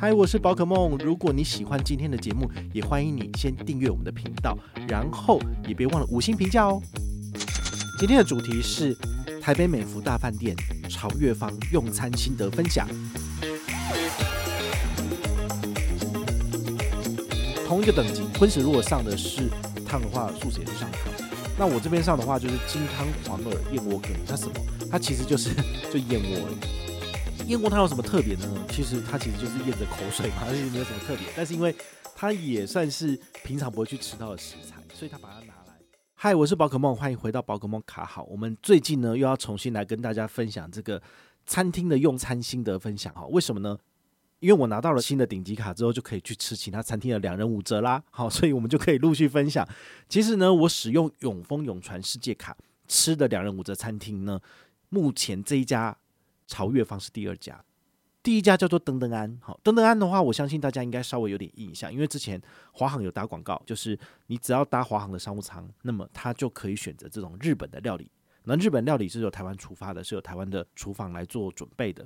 嗨，我是宝可梦。如果你喜欢今天的节目，也欢迎你先订阅我们的频道，然后也别忘了五星评价哦。今天的主题是台北美福大饭店潮月坊用餐心得分享。同一个等级，荤食如果上的是汤的话，素食也是上汤。那我这边上的话就是金汤黄耳燕窝羹，它什么？它其实就是就燕窝。燕窝它有什么特别呢？其实它其实就是咽着口水嘛，而且没有什么特别。但是因为它也算是平常不会去吃到的食材，所以他把它拿来。嗨，我是宝可梦，欢迎回到宝可梦卡好。我们最近呢又要重新来跟大家分享这个餐厅的用餐心得分享哈。为什么呢？因为我拿到了新的顶级卡之后，就可以去吃其他餐厅的两人五折啦。好，所以我们就可以陆续分享。其实呢，我使用永丰永传世界卡吃的两人五折餐厅呢，目前这一家。潮越坊是第二家，第一家叫做登登安。好，登登安的话，我相信大家应该稍微有点印象，因为之前华航有打广告，就是你只要搭华航的商务舱，那么它就可以选择这种日本的料理。那日本料理是由台湾出发的，是由台湾的厨房来做准备的。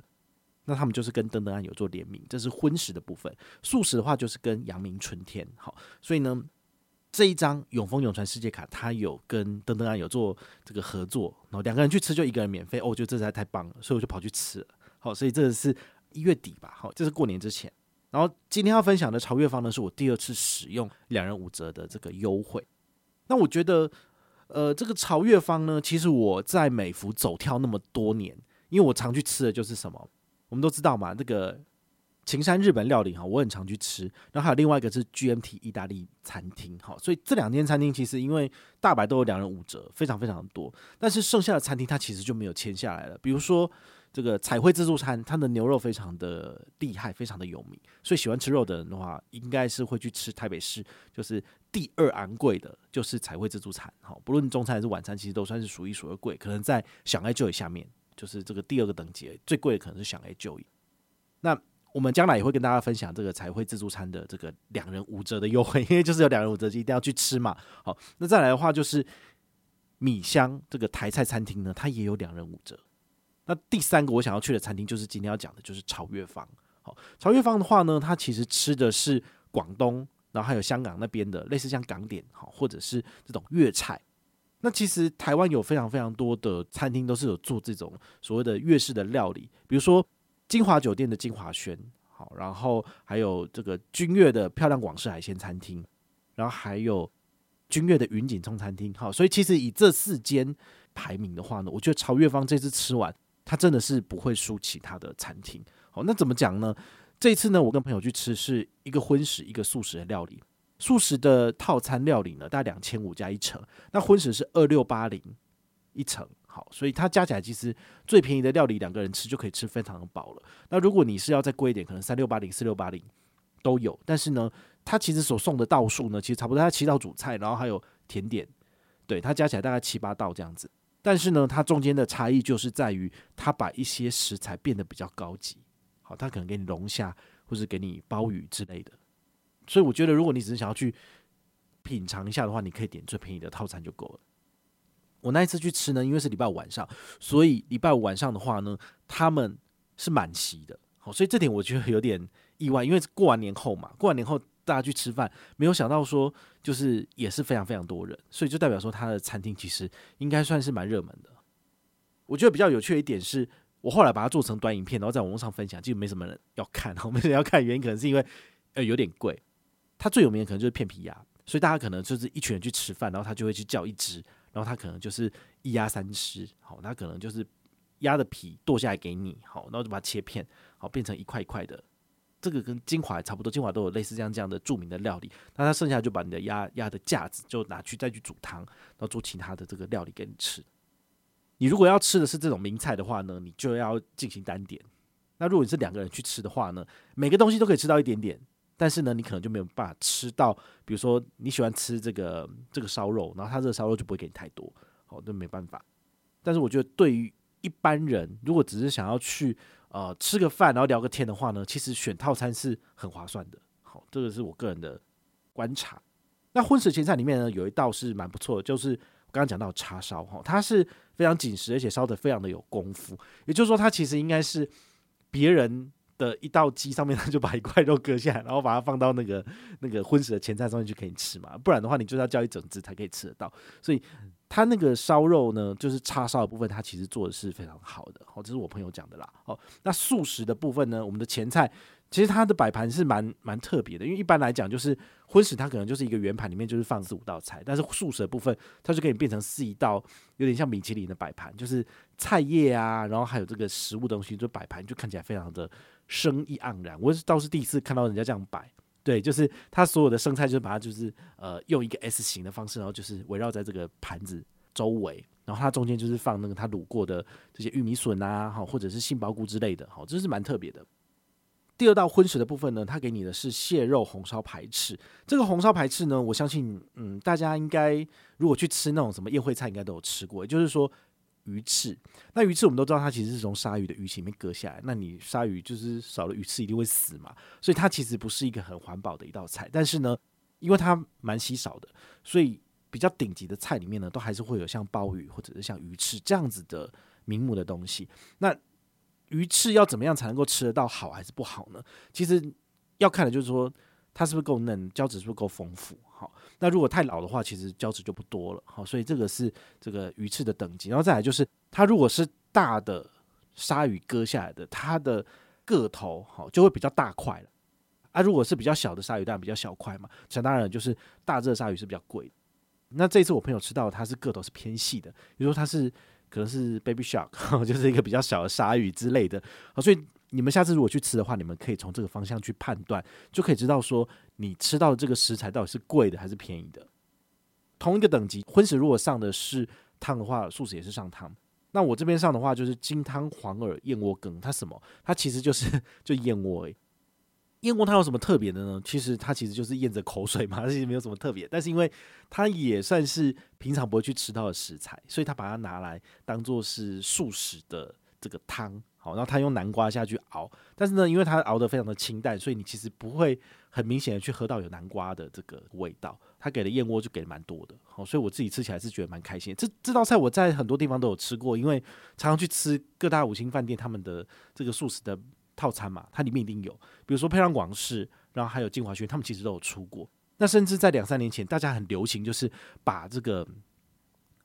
那他们就是跟登登安有做联名，这是荤食的部分。素食的话，就是跟阳明春天。好，所以呢。这一张永丰永传世界卡，它有跟灯灯庵有做这个合作，然后两个人去吃就一个人免费哦，我觉得这实在太棒了，所以我就跑去吃了。好，所以这是一月底吧，好，这是过年之前。然后今天要分享的潮越方呢，是我第二次使用两人五折的这个优惠。那我觉得，呃，这个潮越方呢，其实我在美福走跳那么多年，因为我常去吃的就是什么，我们都知道嘛，这个。晴山日本料理哈，我很常去吃。然后还有另外一个是 GMT 意大利餐厅哈，所以这两间餐厅其实因为大白都有两人五折，非常非常多。但是剩下的餐厅它其实就没有签下来了。比如说这个彩绘自助餐，它的牛肉非常的厉害，非常的有名。所以喜欢吃肉的人的话，应该是会去吃台北市就是第二昂贵的，就是彩绘自助餐。好，不论中餐还是晚餐，其实都算是数一数二贵。可能在享 A Joy 下面，就是这个第二个等级最贵的可能是享 A Joy。那我们将来也会跟大家分享这个彩绘自助餐的这个两人五折的优惠，因为就是有两人五折就一定要去吃嘛。好，那再来的话就是米香这个台菜餐厅呢，它也有两人五折。那第三个我想要去的餐厅就是今天要讲的，就是潮越坊。好，潮越坊的话呢，它其实吃的是广东，然后还有香港那边的类似像港点，好，或者是这种粤菜。那其实台湾有非常非常多的餐厅都是有做这种所谓的粤式的料理，比如说。金华酒店的金华轩，好，然后还有这个君悦的漂亮广式海鲜餐厅，然后还有君悦的云锦中餐厅，好，所以其实以这四间排名的话呢，我觉得潮越坊这次吃完，它真的是不会输其他的餐厅。好，那怎么讲呢？这次呢，我跟朋友去吃是一个荤食，一个素食的料理。素食的套餐料理呢，大概两千五加一成，那荤食是二六八零一成。好，所以它加起来其实最便宜的料理，两个人吃就可以吃非常的饱了。那如果你是要再贵一点，可能三六八零、四六八零都有。但是呢，它其实所送的道数呢，其实差不多，它七道主菜，然后还有甜点，对，它加起来大概七八道这样子。但是呢，它中间的差异就是在于，它把一些食材变得比较高级。好，它可能给你龙虾，或是给你鲍鱼之类的。所以我觉得，如果你只是想要去品尝一下的话，你可以点最便宜的套餐就够了。我那一次去吃呢，因为是礼拜五晚上，所以礼拜五晚上的话呢，他们是满席的，好，所以这点我觉得有点意外，因为过完年后嘛，过完年后大家去吃饭，没有想到说就是也是非常非常多人，所以就代表说他的餐厅其实应该算是蛮热门的。我觉得比较有趣的一点是，我后来把它做成短影片，然后在网络上分享，其实没什么人要看，没人要看，原因可能是因为呃有点贵，它最有名的可能就是片皮鸭，所以大家可能就是一群人去吃饭，然后他就会去叫一只。然后他可能就是一鸭三吃，好，他可能就是鸭的皮剁下来给你，好，然后就把它切片，好，变成一块一块的。这个跟金华差不多，金华都有类似这样这样的著名的料理。那他剩下就把你的鸭鸭的架子就拿去再去煮汤，然后做其他的这个料理给你吃。你如果要吃的是这种名菜的话呢，你就要进行单点，那如果你是两个人去吃的话呢，每个东西都可以吃到一点点，但是呢，你可能就没有办法吃到，比如说你喜欢吃这个这个烧肉，然后他这个烧肉就不会给你太多，好，那没办法。但是我觉得对于一般人，如果只是想要去呃吃个饭，然后聊个天的话呢，其实选套餐是很划算的。好，这个是我个人的观察。那荤食前菜里面呢，有一道是蛮不错的，就是我刚刚讲到叉烧哈，它是非常紧实，而且烧得非常的有功夫。也就是说，它其实应该是别人的一道鸡上面，他就把一块肉割下来，然后把它放到那个那个荤食的前菜上面就可以吃嘛。不然的话，你就要叫一整只才可以吃得到。所以他那个烧肉呢，就是叉烧的部分，它其实做的是非常好的。哦，这是我朋友讲的啦。哦，那素食的部分呢，我们的前菜。其实它的摆盘是蛮蛮特别的，因为一般来讲就是荤食，它可能就是一个圆盘里面就是放四五道菜，但是素食的部分它就可以变成是一道有点像米其林的摆盘，就是菜叶啊，然后还有这个食物东西，就摆盘就看起来非常的生意盎然。我是倒是第一次看到人家这样摆，对，就是他所有的生菜就是把它就是呃用一个 S 型的方式，然后就是围绕在这个盘子周围，然后它中间就是放那个它卤过的这些玉米笋啊，好或者是杏鲍菇之类的，好，这是蛮特别的。第二道荤食的部分呢，它给你的是蟹肉红烧排翅。这个红烧排翅呢，我相信，嗯，大家应该如果去吃那种什么宴会菜，应该都有吃过。也就是说，鱼翅。那鱼翅我们都知道，它其实是从鲨鱼的鱼鳍里面割下来。那你鲨鱼就是少了鱼翅一定会死嘛，所以它其实不是一个很环保的一道菜。但是呢，因为它蛮稀少的，所以比较顶级的菜里面呢，都还是会有像鲍鱼或者是像鱼翅这样子的名目的东西。那鱼翅要怎么样才能够吃得到好还是不好呢？其实要看的就是说它是不是够嫩，胶质是不是够丰富。好，那如果太老的话，其实胶质就不多了。好，所以这个是这个鱼翅的等级。然后再来就是它如果是大的鲨鱼割下来的，它的个头好就会比较大块了。啊，如果是比较小的鲨鱼，当然比较小块嘛。想当然就是大只的鲨鱼是比较贵。那这次我朋友吃到它是个头是偏细的，比如说它是。可能是 baby shark，就是一个比较小的鲨鱼之类的，所以你们下次如果去吃的话，你们可以从这个方向去判断，就可以知道说你吃到这个食材到底是贵的还是便宜的。同一个等级，荤食如果上的是汤的话，素食也是上汤。那我这边上的话就是金汤黄耳燕窝羹，它什么？它其实就是 就燕窝诶。燕窝它有什么特别的呢？其实它其实就是咽着口水嘛，它其实没有什么特别。但是因为它也算是平常不会去吃到的食材，所以它把它拿来当做是素食的这个汤。好，然后它用南瓜下去熬，但是呢，因为它熬得非常的清淡，所以你其实不会很明显的去喝到有南瓜的这个味道。它给的燕窝就给蛮多的，好，所以我自己吃起来是觉得蛮开心。这这道菜我在很多地方都有吃过，因为常常去吃各大五星饭店他们的这个素食的。套餐嘛，它里面一定有，比如说配上广式，然后还有晶华轩，他们其实都有出过。那甚至在两三年前，大家很流行，就是把这个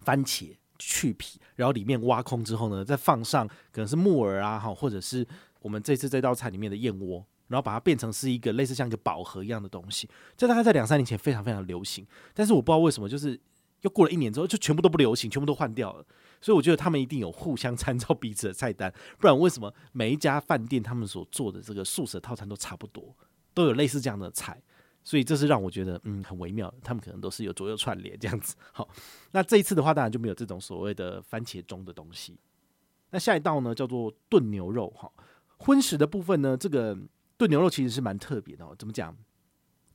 番茄去皮，然后里面挖空之后呢，再放上可能是木耳啊，哈，或者是我们这次这道菜里面的燕窝，然后把它变成是一个类似像一个宝盒一样的东西。这大概在两三年前非常非常流行，但是我不知道为什么，就是又过了一年之后，就全部都不流行，全部都换掉了。所以我觉得他们一定有互相参照彼此的菜单，不然为什么每一家饭店他们所做的这个素食套餐都差不多，都有类似这样的菜？所以这是让我觉得嗯很微妙，他们可能都是有左右串联这样子。好，那这一次的话当然就没有这种所谓的番茄钟的东西。那下一道呢叫做炖牛肉哈，荤食的部分呢，这个炖牛肉其实是蛮特别的哦。怎么讲？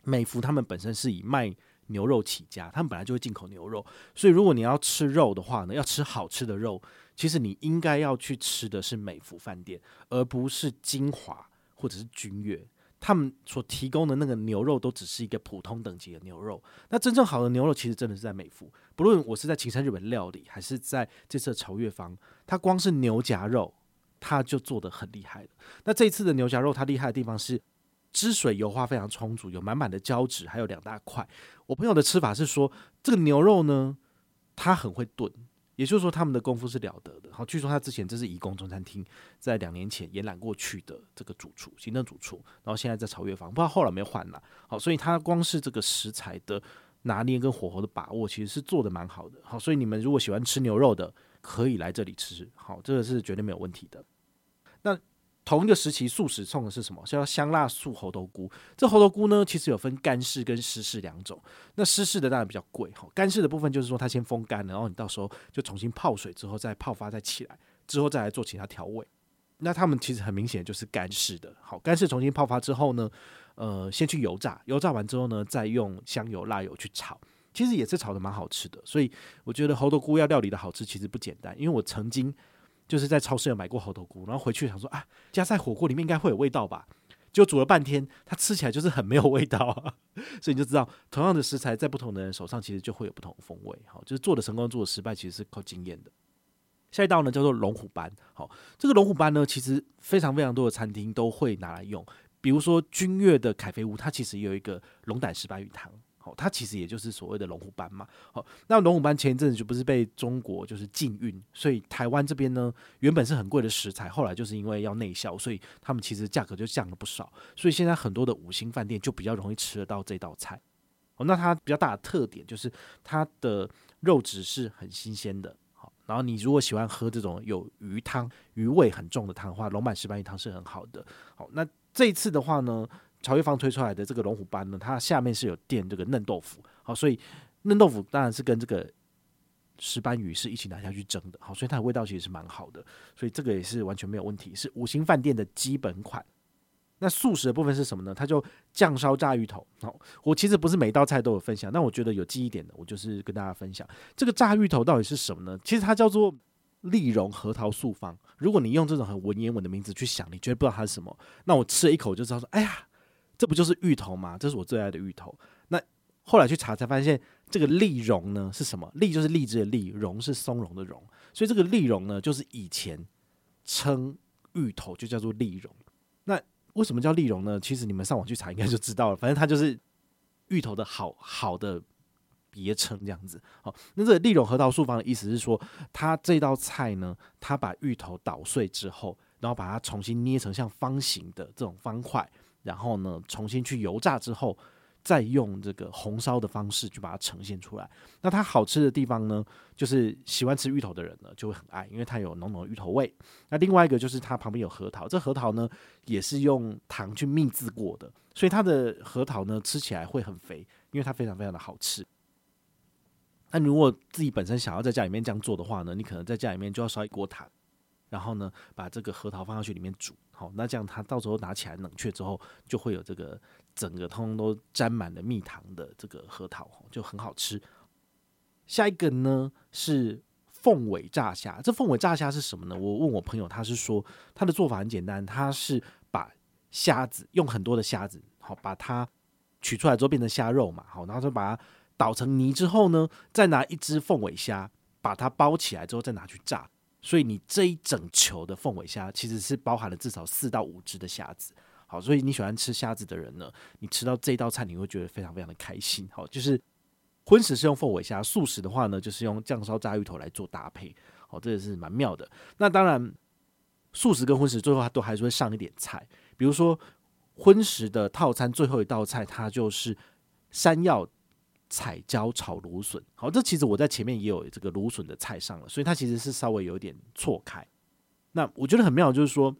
美福他们本身是以卖。牛肉起家，他们本来就会进口牛肉，所以如果你要吃肉的话呢，要吃好吃的肉，其实你应该要去吃的是美福饭店，而不是金华或者是君悦，他们所提供的那个牛肉都只是一个普通等级的牛肉。那真正好的牛肉，其实真的是在美福。不论我是在晴山日本料理，还是在这次的朝月坊，它光是牛夹肉，它就做得很厉害。那这一次的牛夹肉，它厉害的地方是。汁水油花非常充足，有满满的胶质，还有两大块。我朋友的吃法是说，这个牛肉呢，他很会炖，也就是说他们的功夫是了得的。好，据说他之前这是颐宫中餐厅在两年前延揽过去的这个主厨，行政主厨，然后现在在朝月坊，不知道后来没有换了。好，所以他光是这个食材的拿捏跟火候的把握，其实是做得蛮好的。好，所以你们如果喜欢吃牛肉的，可以来这里吃。好，这个是绝对没有问题的。那。同一个时期，素食冲的是什么？叫香辣素猴头菇。这猴头菇呢，其实有分干式跟湿式两种。那湿式的当然比较贵哈。干式的部分就是说，它先风干，然后你到时候就重新泡水之后再泡发再起来，之后再来做其他调味。那他们其实很明显就是干式的。好，干式重新泡发之后呢，呃，先去油炸，油炸完之后呢，再用香油、辣油去炒，其实也是炒得蛮好吃的。所以我觉得猴头菇要料理的好吃，其实不简单。因为我曾经就是在超市有买过猴头菇，然后回去想说啊，加在火锅里面应该会有味道吧。就煮了半天，它吃起来就是很没有味道啊，所以你就知道，同样的食材在不同的人手上，其实就会有不同的风味。好，就是做的成功，做的失败，其实是靠经验的。下一道呢，叫做龙虎斑。好，这个龙虎斑呢，其实非常非常多的餐厅都会拿来用，比如说君悦的凯菲屋，它其实有一个龙胆石斑鱼汤。哦，它其实也就是所谓的龙虎斑嘛。好，那龙虎斑前一阵子就不是被中国就是禁运，所以台湾这边呢，原本是很贵的食材，后来就是因为要内销，所以他们其实价格就降了不少。所以现在很多的五星饭店就比较容易吃得到这道菜。哦，那它比较大的特点就是它的肉质是很新鲜的。好，然后你如果喜欢喝这种有鱼汤、鱼味很重的汤的话，龙板石斑鱼汤是很好的。好，那这一次的话呢，茶月坊推出来的这个龙虎斑呢，它下面是有垫这个嫩豆腐，好，所以嫩豆腐当然是跟这个石斑鱼是一起拿下去蒸的，好，所以它的味道其实是蛮好的，所以这个也是完全没有问题，是五星饭店的基本款。那素食的部分是什么呢？它就酱烧炸芋头，好，我其实不是每道菜都有分享，但我觉得有记忆点的，我就是跟大家分享这个炸芋头到底是什么呢？其实它叫做丽荣核桃素方。如果你用这种很文言文的名字去想，你绝对不知道它是什么，那我吃了一口就知道说，哎呀。这不就是芋头吗？这是我最爱的芋头。那后来去查才发现，这个栗茸呢是什么？栗就是荔枝的栗，茸是松茸的茸。所以这个栗茸呢，就是以前称芋头就叫做栗茸。那为什么叫栗茸呢？其实你们上网去查应该就知道了。反正它就是芋头的好好的别称这样子。好，那这个栗茸核桃素方的意思是说，它这道菜呢，它把芋头捣碎之后，然后把它重新捏成像方形的这种方块。然后呢，重新去油炸之后，再用这个红烧的方式去把它呈现出来。那它好吃的地方呢，就是喜欢吃芋头的人呢就会很爱，因为它有浓浓的芋头味。那另外一个就是它旁边有核桃，这核桃呢也是用糖去蜜渍过的，所以它的核桃呢吃起来会很肥，因为它非常非常的好吃。那如果自己本身想要在家里面这样做的话呢，你可能在家里面就要烧一锅糖。然后呢，把这个核桃放上去里面煮，好，那这样它到时候拿起来冷却之后，就会有这个整个通通都沾满了蜜糖的这个核桃，就很好吃。下一个呢是凤尾炸虾，这凤尾炸虾是什么呢？我问我朋友，他是说他的做法很简单，他是把虾子用很多的虾子，好，把它取出来之后变成虾肉嘛，好，然后就把它捣成泥之后呢，再拿一只凤尾虾把它包起来之后再拿去炸。所以你这一整球的凤尾虾其实是包含了至少四到五只的虾子，好，所以你喜欢吃虾子的人呢，你吃到这道菜你会觉得非常非常的开心，好，就是荤食是用凤尾虾，素食的话呢就是用酱烧炸芋头来做搭配，好，这也是蛮妙的。那当然，素食跟荤食最后它都还是会上一点菜，比如说荤食的套餐最后一道菜它就是山药。彩椒炒芦笋，好，这其实我在前面也有这个芦笋的菜上了，所以它其实是稍微有点错开。那我觉得很妙，就是说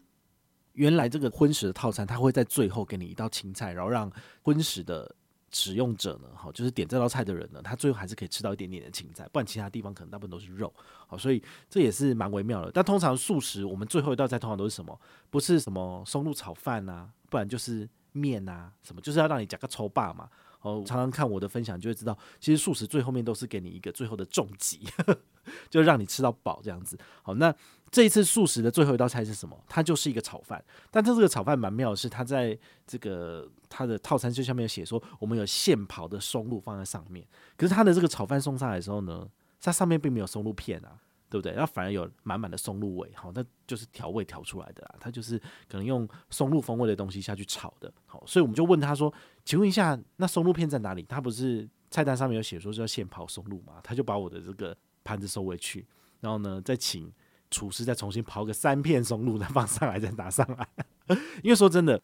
原来这个荤食的套餐，它会在最后给你一道青菜，然后让荤食的使用者呢，好，就是点这道菜的人呢，他最后还是可以吃到一点点的青菜，不然其他地方可能大部分都是肉，好，所以这也是蛮微妙的。但通常素食，我们最后一道菜通常都是什么？不是什么松露炒饭啊，不然就是面啊，什么就是要让你夹个抽霸嘛。哦，常常看我的分享就会知道，其实素食最后面都是给你一个最后的重击，就让你吃到饱这样子。好，那这一次素食的最后一道菜是什么？它就是一个炒饭，但它这个炒饭蛮妙的是，它在这个它的套餐就下面写说，我们有现刨的松露放在上面。可是它的这个炒饭送上来的时候呢，它上面并没有松露片啊。对不对？那反而有满满的松露味，好，那就是调味调出来的啦。它就是可能用松露风味的东西下去炒的，好，所以我们就问他说：“请问一下，那松露片在哪里？”他不是菜单上面有写说是要现刨松露吗？他就把我的这个盘子收回去，然后呢，再请厨师再重新刨个三片松露，再放上来，再拿上来。因为说真的，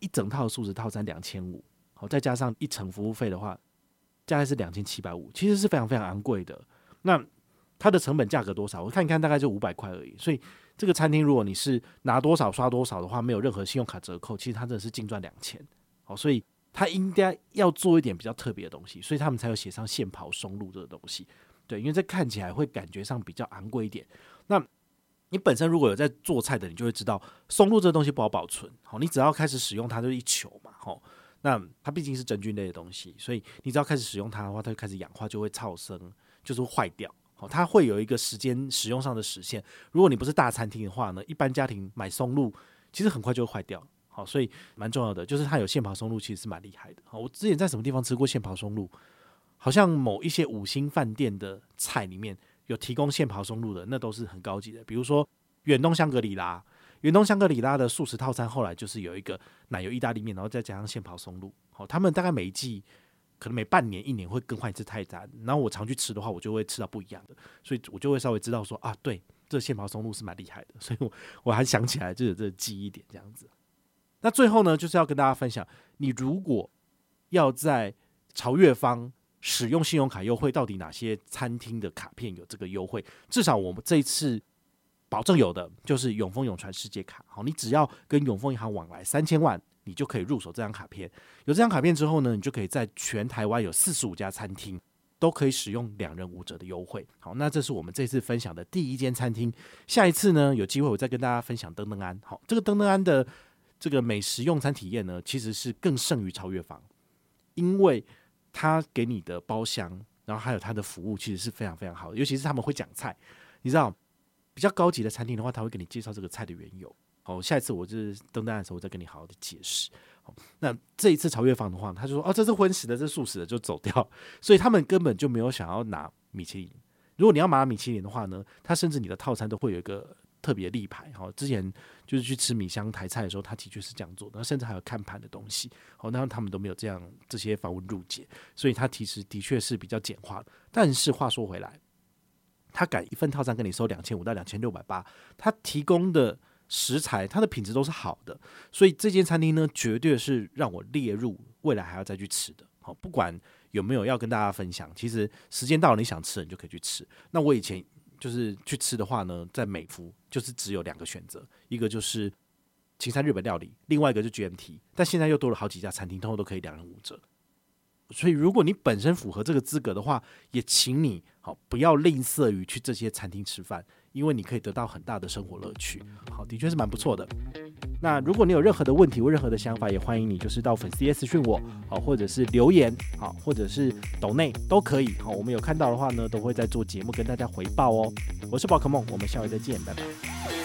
一整套素食套餐两千五，好，再加上一成服务费的话，大概是两千七百五，其实是非常非常昂贵的。那它的成本价格多少？我看一看，大概就五百块而已。所以这个餐厅，如果你是拿多少刷多少的话，没有任何信用卡折扣，其实它真的是净赚两千。好，所以它应该要做一点比较特别的东西，所以他们才有写上现刨松露这个东西。对，因为这看起来会感觉上比较昂贵一点。那你本身如果有在做菜的，你就会知道松露这个东西不好保存。好，你只要开始使用它，就一球嘛。好，那它毕竟是真菌类的东西，所以你只要开始使用它的话，它就开始氧化，就会超生，就是坏掉。好，它会有一个时间使用上的时限。如果你不是大餐厅的话呢，一般家庭买松露其实很快就会坏掉。好，所以蛮重要的，就是它有现刨松露，其实是蛮厉害的。好，我之前在什么地方吃过现刨松露？好像某一些五星饭店的菜里面有提供现刨松露的，那都是很高级的。比如说远东香格里拉，远东香格里拉的素食套餐后来就是有一个奶油意大利面，然后再加上现刨松露。好，他们大概每一季可能每半年、一年会更换一次菜单。然后我常去吃的话，我就会吃到不一样的，所以我就会稍微知道说啊，对，这现刨松露是蛮厉害的。所以我我还想起来就有这个记忆点这样子。那最后呢，就是要跟大家分享，你如果要在朝月方使用信用卡优惠，到底哪些餐厅的卡片有这个优惠？至少我们这一次保证有的，就是永丰永传世界卡。好，你只要跟永丰银行往来三千万，你就可以入手这张卡片。有这张卡片之后呢，你就可以在全台湾有四十五家餐厅都可以使用两人五折的优惠。好，那这是我们这次分享的第一间餐厅。下一次呢，有机会我再跟大家分享登登安。好，这个登登安的。这个美食用餐体验呢，其实是更胜于超越房，因为他给你的包厢，然后还有他的服务，其实是非常非常好的。尤其是他们会讲菜，你知道，比较高级的餐厅的话，他会给你介绍这个菜的缘由。好，下一次我就是登单的时候，我再跟你好好的解释。好，那这一次朝月坊的话，他就说哦，这是荤食的，这素食的，就走掉。所以他们根本就没有想要拿米其林。如果你要拿米其林的话呢，他甚至你的套餐都会有一个。特别立牌哈，之前就是去吃米香台菜的时候，他的确是这样做的，甚至还有看盘的东西，好，那他们都没有这样这些繁文縟节，所以他其实的确是比较简化。但是话说回来，他敢一份套餐跟你收两千五到两千六百八，他提供的食材，它的品质都是好的，所以这间餐厅呢，绝对是让我列入未来还要再去吃的。好，不管有没有要跟大家分享，其实时间到了，你想吃，你就可以去吃。那我以前。就是去吃的话呢，在美孚就是只有两个选择，一个就是青山日本料理，另外一个就是 GMT，但现在又多了好几家餐厅，通通都可以两人五折。所以如果你本身符合这个资格的话，也请你好不要吝啬于去这些餐厅吃饭，因为你可以得到很大的生活乐趣。好，的确是蛮不错的。那如果你有任何的问题或任何的想法，也欢迎你就是到粉丝私讯我，好，或者是留言，好，或者是抖内都可以。好，我们有看到的话呢，都会在做节目跟大家回报哦。我是宝可梦，我们下回再见，拜拜。